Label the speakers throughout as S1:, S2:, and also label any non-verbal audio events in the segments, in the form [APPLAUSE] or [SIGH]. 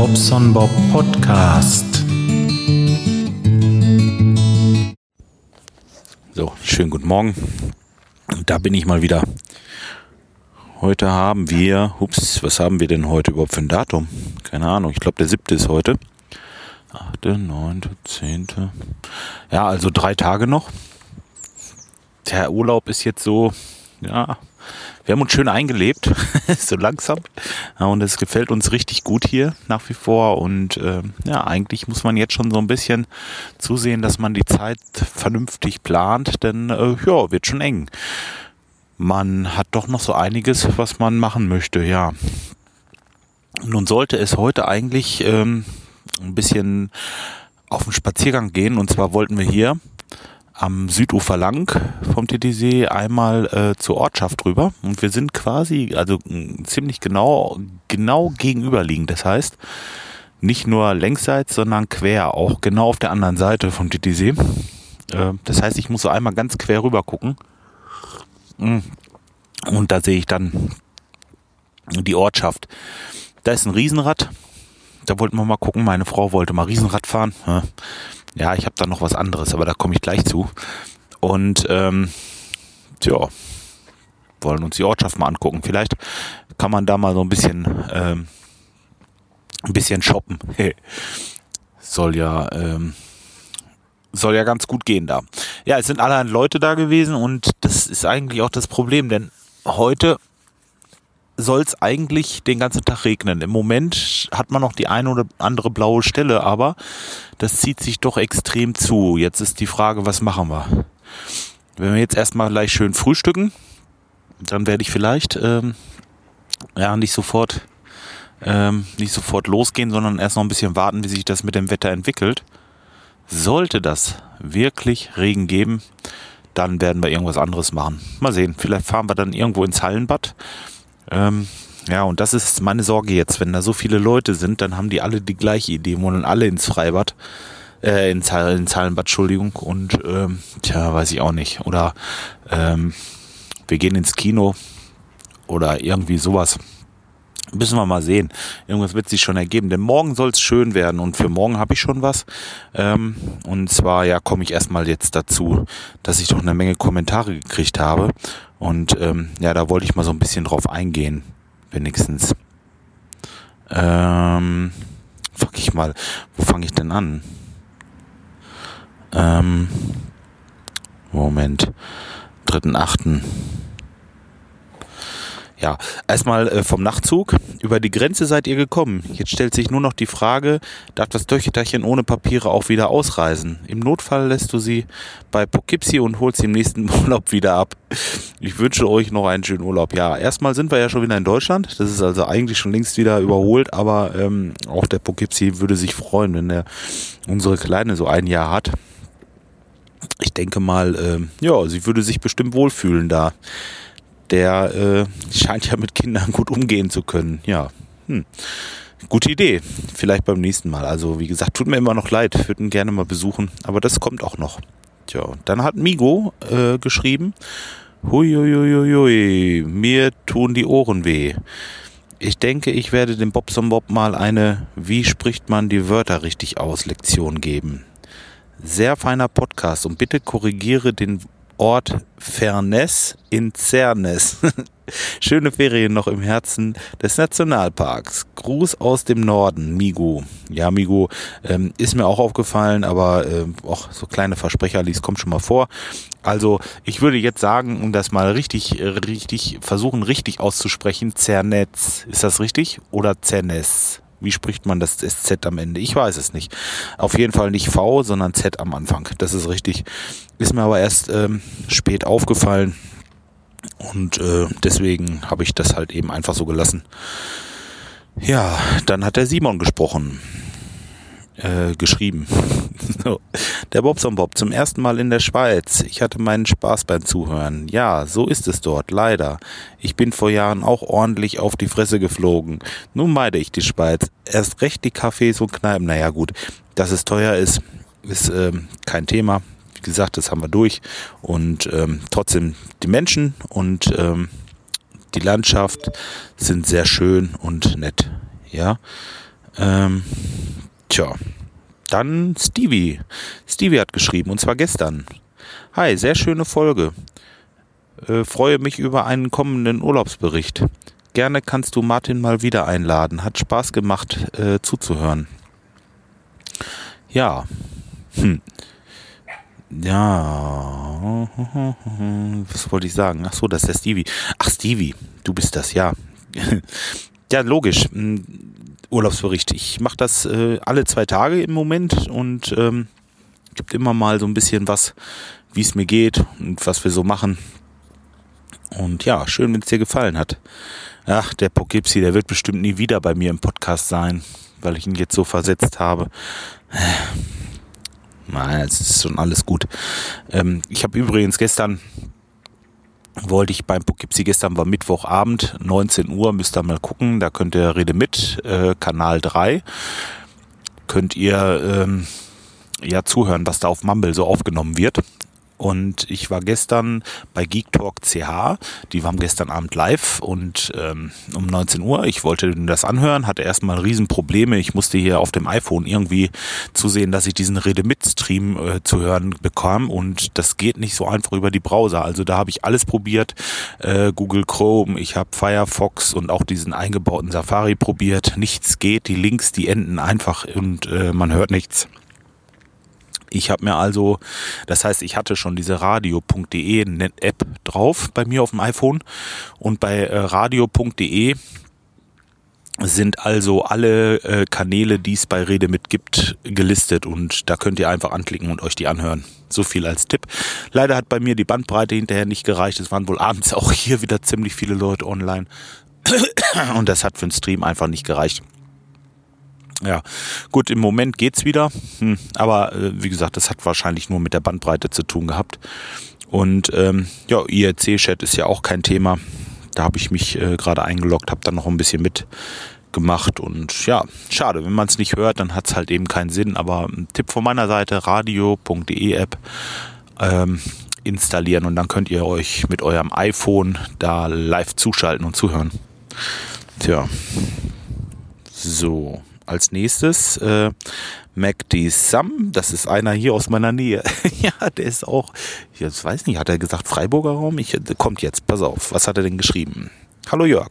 S1: Bobson Bob Podcast.
S2: So, schönen guten Morgen. Da bin ich mal wieder. Heute haben wir, ups, was haben wir denn heute überhaupt für ein Datum? Keine Ahnung, ich glaube der siebte ist heute. Achte, neunte, zehnte. Ja, also drei Tage noch. Der Urlaub ist jetzt so, ja, wir haben uns schön eingelebt, [LAUGHS] so langsam. Und es gefällt uns richtig gut hier nach wie vor. Und äh, ja, eigentlich muss man jetzt schon so ein bisschen zusehen, dass man die Zeit vernünftig plant, denn äh, ja, wird schon eng. Man hat doch noch so einiges, was man machen möchte, ja. Nun sollte es heute eigentlich ähm, ein bisschen auf den Spaziergang gehen. Und zwar wollten wir hier am Südufer lang vom TTC einmal äh, zur Ortschaft rüber und wir sind quasi, also ziemlich genau, genau gegenüberliegend. Das heißt, nicht nur längsseits, sondern quer, auch genau auf der anderen Seite vom TTC. Äh, das heißt, ich muss so einmal ganz quer rüber gucken. Mm. Und da sehe ich dann die Ortschaft. Da ist ein Riesenrad. Da wollten wir mal gucken. Meine Frau wollte mal Riesenrad fahren. Ja, ich habe da noch was anderes, aber da komme ich gleich zu. Und ähm, tja, wollen uns die Ortschaft mal angucken. Vielleicht kann man da mal so ein bisschen ähm, ein bisschen shoppen. [LAUGHS] soll ja ähm, soll ja ganz gut gehen da. Ja, es sind allerhand Leute da gewesen und das ist eigentlich auch das Problem, denn heute soll es eigentlich den ganzen Tag regnen. Im Moment hat man noch die eine oder andere blaue Stelle, aber das zieht sich doch extrem zu. Jetzt ist die Frage, was machen wir? Wenn wir jetzt erstmal gleich schön frühstücken, dann werde ich vielleicht ähm, ja nicht sofort ähm, nicht sofort losgehen, sondern erst noch ein bisschen warten, wie sich das mit dem Wetter entwickelt. Sollte das wirklich Regen geben, dann werden wir irgendwas anderes machen. Mal sehen, vielleicht fahren wir dann irgendwo ins Hallenbad ähm, ja, und das ist meine Sorge jetzt. Wenn da so viele Leute sind, dann haben die alle die gleiche Idee, wollen alle ins Freibad, äh, ins, ins Hallenbad, Entschuldigung. Und ähm, tja, weiß ich auch nicht. Oder ähm, wir gehen ins Kino oder irgendwie sowas. Müssen wir mal sehen. Irgendwas wird sich schon ergeben. Denn morgen soll es schön werden und für morgen habe ich schon was. Ähm, und zwar, ja, komme ich erstmal jetzt dazu, dass ich doch eine Menge Kommentare gekriegt habe. Und ähm, ja, da wollte ich mal so ein bisschen drauf eingehen, wenigstens. Ähm, fang ich mal, wo fange ich denn an? Ähm, Moment, dritten, achten. Ja, erstmal äh, vom Nachtzug. Über die Grenze seid ihr gekommen. Jetzt stellt sich nur noch die Frage, darf das Töchterchen ohne Papiere auch wieder ausreisen? Im Notfall lässt du sie bei Poughkeepsie und holst sie im nächsten [LAUGHS] Urlaub wieder ab. Ich wünsche euch noch einen schönen Urlaub. Ja, erstmal sind wir ja schon wieder in Deutschland. Das ist also eigentlich schon längst wieder überholt, aber ähm, auch der Poughkeepsie würde sich freuen, wenn er unsere Kleine so ein Jahr hat. Ich denke mal, äh, ja, sie würde sich bestimmt wohlfühlen da der äh, scheint ja mit Kindern gut umgehen zu können. Ja, hm. gute Idee. Vielleicht beim nächsten Mal. Also wie gesagt, tut mir immer noch leid. Ich würde ihn gerne mal besuchen, aber das kommt auch noch. Tja, dann hat Migo äh, geschrieben, Huiuiuiui, mir tun die Ohren weh. Ich denke, ich werde dem Bobson Bob mal eine Wie spricht man die Wörter richtig aus Lektion geben. Sehr feiner Podcast und bitte korrigiere den Ort Ferness in Cernes. [LAUGHS] Schöne Ferien noch im Herzen des Nationalparks. Gruß aus dem Norden, Migo. Ja, Migo ähm, ist mir auch aufgefallen, aber äh, auch so kleine Versprecher, dies kommt schon mal vor. Also ich würde jetzt sagen, um das mal richtig, richtig versuchen, richtig auszusprechen, Zernetz. Ist das richtig? Oder Cernes? Wie spricht man das SZ am Ende? Ich weiß es nicht. Auf jeden Fall nicht V, sondern Z am Anfang. Das ist richtig. Ist mir aber erst ähm, spät aufgefallen. Und äh, deswegen habe ich das halt eben einfach so gelassen. Ja, dann hat der Simon gesprochen äh, geschrieben. [LAUGHS] so. Der Bobson Bob zum ersten Mal in der Schweiz. Ich hatte meinen Spaß beim Zuhören. Ja, so ist es dort, leider. Ich bin vor Jahren auch ordentlich auf die Fresse geflogen. Nun meide ich die Schweiz. Erst recht die Cafés und Kneipen. Naja gut, dass es teuer ist, ist ähm, kein Thema. Wie gesagt, das haben wir durch. Und ähm, trotzdem die Menschen und ähm, die Landschaft sind sehr schön und nett. Ja. Ähm, tja, dann Stevie. Stevie hat geschrieben, und zwar gestern. Hi, sehr schöne Folge. Äh, freue mich über einen kommenden Urlaubsbericht. Gerne kannst du Martin mal wieder einladen. Hat Spaß gemacht äh, zuzuhören. Ja. Hm. Ja. [LAUGHS] Was wollte ich sagen? Ach so, das ist der Stevie. Ach, Stevie, du bist das, ja. [LAUGHS] ja, logisch. Hm, Urlaubsbericht. Ich mache das äh, alle zwei Tage im Moment und ähm, gibt immer mal so ein bisschen was, wie es mir geht und was wir so machen. Und ja, schön, wenn es dir gefallen hat. Ach, der Poughkeepsie, der wird bestimmt nie wieder bei mir im Podcast sein, weil ich ihn jetzt so versetzt habe. Nein, es ist schon alles gut. Ähm, ich habe übrigens gestern wollte ich beim Poughkeepsie, gestern war Mittwochabend, 19 Uhr, müsst ihr mal gucken, da könnt ihr Rede mit, äh, Kanal 3, könnt ihr ähm, ja zuhören, was da auf Mumble so aufgenommen wird. Und ich war gestern bei Geek Talk CH. Die waren gestern Abend live und ähm, um 19 Uhr. Ich wollte das anhören, hatte erstmal Riesenprobleme. Ich musste hier auf dem iPhone irgendwie zusehen, dass ich diesen Rede mit Stream äh, zu hören bekam. Und das geht nicht so einfach über die Browser. Also da habe ich alles probiert. Äh, Google Chrome, ich habe Firefox und auch diesen eingebauten Safari probiert. Nichts geht. Die Links, die enden einfach und äh, man hört nichts. Ich habe mir also, das heißt, ich hatte schon diese radio.de App drauf bei mir auf dem iPhone und bei äh, radio.de sind also alle äh, Kanäle, die es bei Rede mit gibt, gelistet und da könnt ihr einfach anklicken und euch die anhören. So viel als Tipp. Leider hat bei mir die Bandbreite hinterher nicht gereicht. Es waren wohl abends [LAUGHS] auch hier wieder ziemlich viele Leute online und das hat für den Stream einfach nicht gereicht. Ja, gut, im Moment geht's wieder, hm, aber äh, wie gesagt, das hat wahrscheinlich nur mit der Bandbreite zu tun gehabt. Und ähm, ja, IRC-Chat ist ja auch kein Thema. Da habe ich mich äh, gerade eingeloggt, habe dann noch ein bisschen mitgemacht und ja, schade, wenn man es nicht hört, dann hat's halt eben keinen Sinn. Aber ein Tipp von meiner Seite, radio.de App ähm, installieren und dann könnt ihr euch mit eurem iPhone da live zuschalten und zuhören. Tja, so als nächstes äh, MacD Sam, das ist einer hier aus meiner Nähe. [LAUGHS] ja, der ist auch, ich weiß nicht, hat er gesagt Freiburger Raum? Ich, kommt jetzt, pass auf, was hat er denn geschrieben? Hallo Jörg,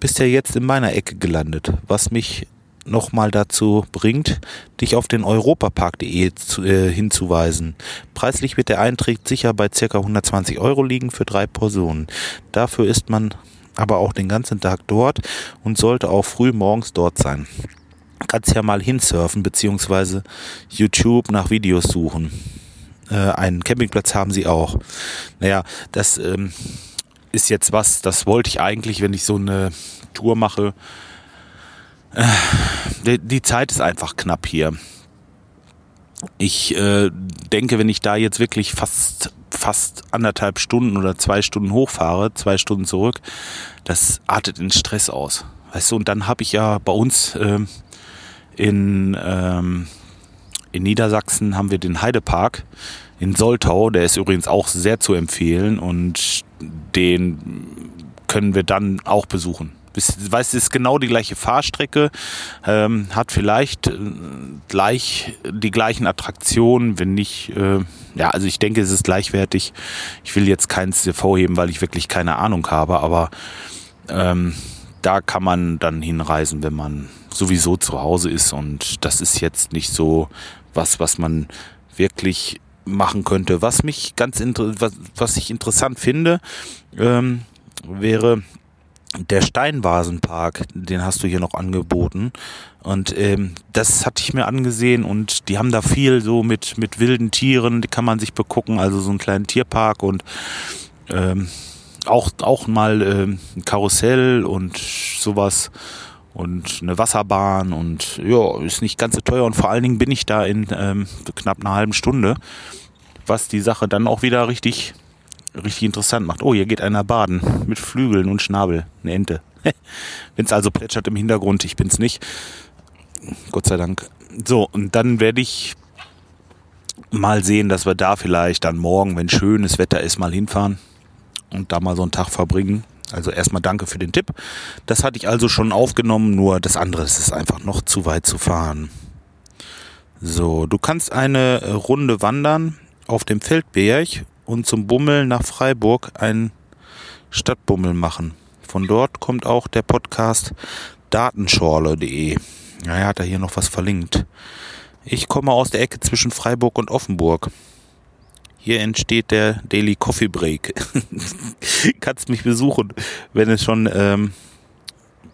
S2: bist ja jetzt in meiner Ecke gelandet, was mich nochmal dazu bringt, dich auf den europapark.de äh, hinzuweisen. Preislich wird der Eintritt sicher bei ca. 120 Euro liegen für drei Personen. Dafür ist man aber auch den ganzen Tag dort und sollte auch früh morgens dort sein kannst ja mal hinsurfen, beziehungsweise YouTube nach Videos suchen. Äh, einen Campingplatz haben sie auch. Naja, das ähm, ist jetzt was, das wollte ich eigentlich, wenn ich so eine Tour mache. Äh, die, die Zeit ist einfach knapp hier. Ich äh, denke, wenn ich da jetzt wirklich fast fast anderthalb Stunden oder zwei Stunden hochfahre, zwei Stunden zurück, das artet in Stress aus. Weißt du, und dann habe ich ja bei uns äh, in, ähm, in Niedersachsen haben wir den Heidepark in Soltau. Der ist übrigens auch sehr zu empfehlen und den können wir dann auch besuchen. Weißt, es ist genau die gleiche Fahrstrecke, ähm, hat vielleicht äh, gleich die gleichen Attraktionen, wenn nicht, äh, ja, also ich denke, es ist gleichwertig. Ich will jetzt keins hervorheben, weil ich wirklich keine Ahnung habe, aber ähm, da kann man dann hinreisen, wenn man sowieso zu Hause ist und das ist jetzt nicht so was, was man wirklich machen könnte. Was mich ganz was, was ich interessant finde, ähm, wäre der Steinvasenpark, den hast du hier noch angeboten. Und ähm, das hatte ich mir angesehen und die haben da viel so mit, mit wilden Tieren, die kann man sich begucken, also so einen kleinen Tierpark und ähm, auch, auch mal ähm, ein Karussell und sowas und eine Wasserbahn und ja, ist nicht ganz so teuer und vor allen Dingen bin ich da in ähm, knapp einer halben Stunde, was die Sache dann auch wieder richtig, richtig interessant macht. Oh, hier geht einer baden mit Flügeln und Schnabel, eine Ente. [LAUGHS] Wenn es also plätschert im Hintergrund, ich bin's nicht. Gott sei Dank. So, und dann werde ich mal sehen, dass wir da vielleicht dann morgen, wenn schönes Wetter ist, mal hinfahren und da mal so einen Tag verbringen. Also erstmal danke für den Tipp. Das hatte ich also schon aufgenommen, nur das andere das ist einfach noch zu weit zu fahren. So, du kannst eine Runde wandern auf dem Feldberg und zum Bummeln nach Freiburg ein Stadtbummel machen. Von dort kommt auch der Podcast datenschorle.de. Ja, er hat da hier noch was verlinkt. Ich komme aus der Ecke zwischen Freiburg und Offenburg. Hier entsteht der Daily Coffee Break. [LAUGHS] Kannst mich besuchen, wenn es schon ähm,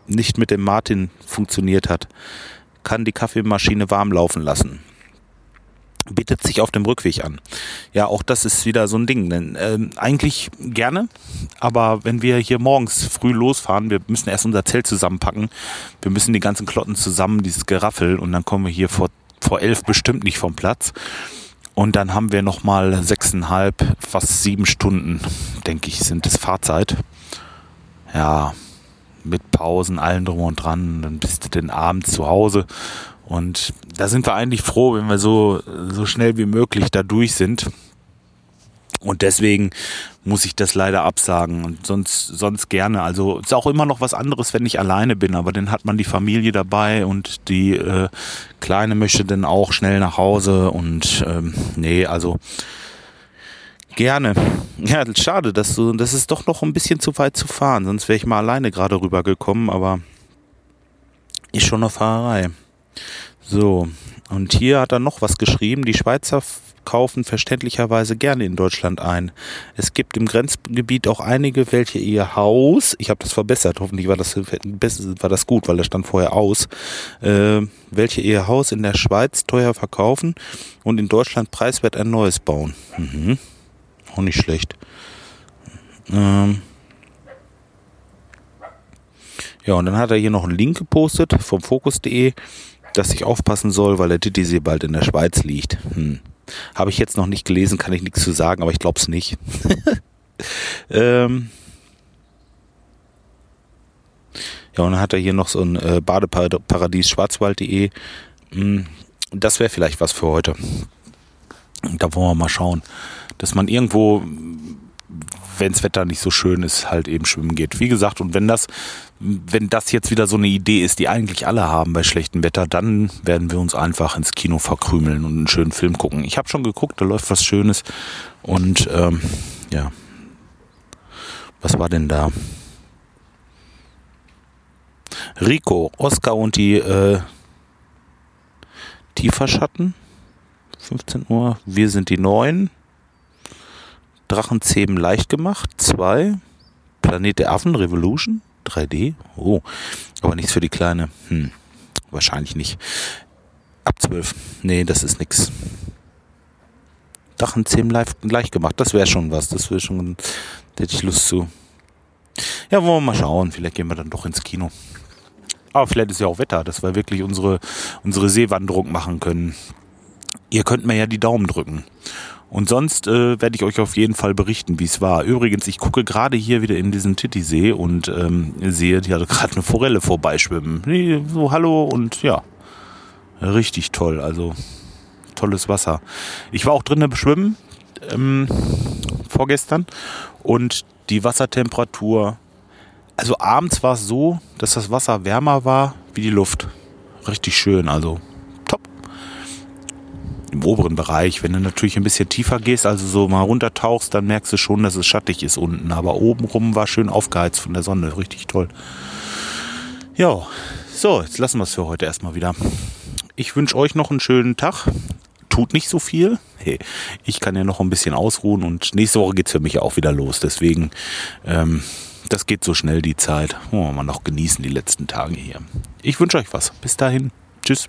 S2: nicht mit dem Martin funktioniert hat. Kann die Kaffeemaschine warm laufen lassen bietet sich auf dem Rückweg an. Ja, auch das ist wieder so ein Ding. Denn, äh, eigentlich gerne, aber wenn wir hier morgens früh losfahren, wir müssen erst unser Zelt zusammenpacken, wir müssen die ganzen Klotten zusammen, dieses Geraffel und dann kommen wir hier vor, vor elf bestimmt nicht vom Platz. Und dann haben wir nochmal sechseinhalb, fast sieben Stunden, denke ich, sind es Fahrzeit. Ja, mit Pausen, allen drum und dran. Dann bist du den Abend zu Hause und da sind wir eigentlich froh, wenn wir so, so schnell wie möglich da durch sind. Und deswegen muss ich das leider absagen und sonst, sonst gerne. Also ist auch immer noch was anderes, wenn ich alleine bin, aber dann hat man die Familie dabei und die äh, Kleine möchte dann auch schnell nach Hause und ähm, nee, also gerne. [LAUGHS] Ja, schade, dass du, das ist doch noch ein bisschen zu weit zu fahren, sonst wäre ich mal alleine gerade rübergekommen, aber ist schon eine Fahrerei. So, und hier hat er noch was geschrieben. Die Schweizer kaufen verständlicherweise gerne in Deutschland ein. Es gibt im Grenzgebiet auch einige, welche ihr Haus, ich habe das verbessert, hoffentlich war das, war das gut, weil das stand vorher aus, äh, welche ihr Haus in der Schweiz teuer verkaufen und in Deutschland preiswert ein neues bauen. Mhm. Auch nicht schlecht. Ähm ja, und dann hat er hier noch einen Link gepostet vom Fokus.de dass ich aufpassen soll, weil der Titisee bald in der Schweiz liegt. Hm. Habe ich jetzt noch nicht gelesen, kann ich nichts zu sagen, aber ich glaube es nicht. [LAUGHS] ähm ja, und dann hat er hier noch so ein äh, Badeparadies schwarzwald.de. Hm. Das wäre vielleicht was für heute. Da wollen wir mal schauen, dass man irgendwo wenns Wetter nicht so schön ist, halt eben schwimmen geht. Wie gesagt, und wenn das, wenn das jetzt wieder so eine Idee ist, die eigentlich alle haben bei schlechtem Wetter, dann werden wir uns einfach ins Kino verkrümeln und einen schönen Film gucken. Ich habe schon geguckt, da läuft was Schönes und ähm, ja, was war denn da? Rico, Oscar und die äh, Tieferschatten. 15 Uhr. Wir sind die Neuen. Drachenzähmen leicht gemacht. Zwei. Planet der Affen Revolution. 3D. Oh, aber nichts für die Kleine. Hm, wahrscheinlich nicht. Ab 12. Nee, das ist nix. Drachenzähmen leicht gemacht. Das wäre schon was. Das wäre schon, da hätte ich Lust zu. Ja, wollen wir mal schauen. Vielleicht gehen wir dann doch ins Kino. Aber vielleicht ist ja auch Wetter, dass wir wirklich unsere, unsere Seewanderung machen können. Ihr könnt mir ja die Daumen drücken. Und sonst äh, werde ich euch auf jeden Fall berichten, wie es war. Übrigens, ich gucke gerade hier wieder in diesen Titisee und ähm, sehe, die hat gerade eine Forelle vorbeischwimmen. So, hallo und ja, richtig toll. Also tolles Wasser. Ich war auch drinnen schwimmen ähm, vorgestern und die Wassertemperatur, also abends war es so, dass das Wasser wärmer war wie die Luft. Richtig schön, also im oberen Bereich. Wenn du natürlich ein bisschen tiefer gehst, also so mal runtertauchst, dann merkst du schon, dass es schattig ist unten. Aber obenrum war schön aufgeheizt von der Sonne. Richtig toll. Ja, so, jetzt lassen wir es für heute erstmal wieder. Ich wünsche euch noch einen schönen Tag. Tut nicht so viel. Hey, ich kann ja noch ein bisschen ausruhen und nächste Woche geht es für mich auch wieder los. Deswegen, ähm, das geht so schnell die Zeit. Wollen wir mal noch genießen die letzten Tage hier. Ich wünsche euch was. Bis dahin. Tschüss.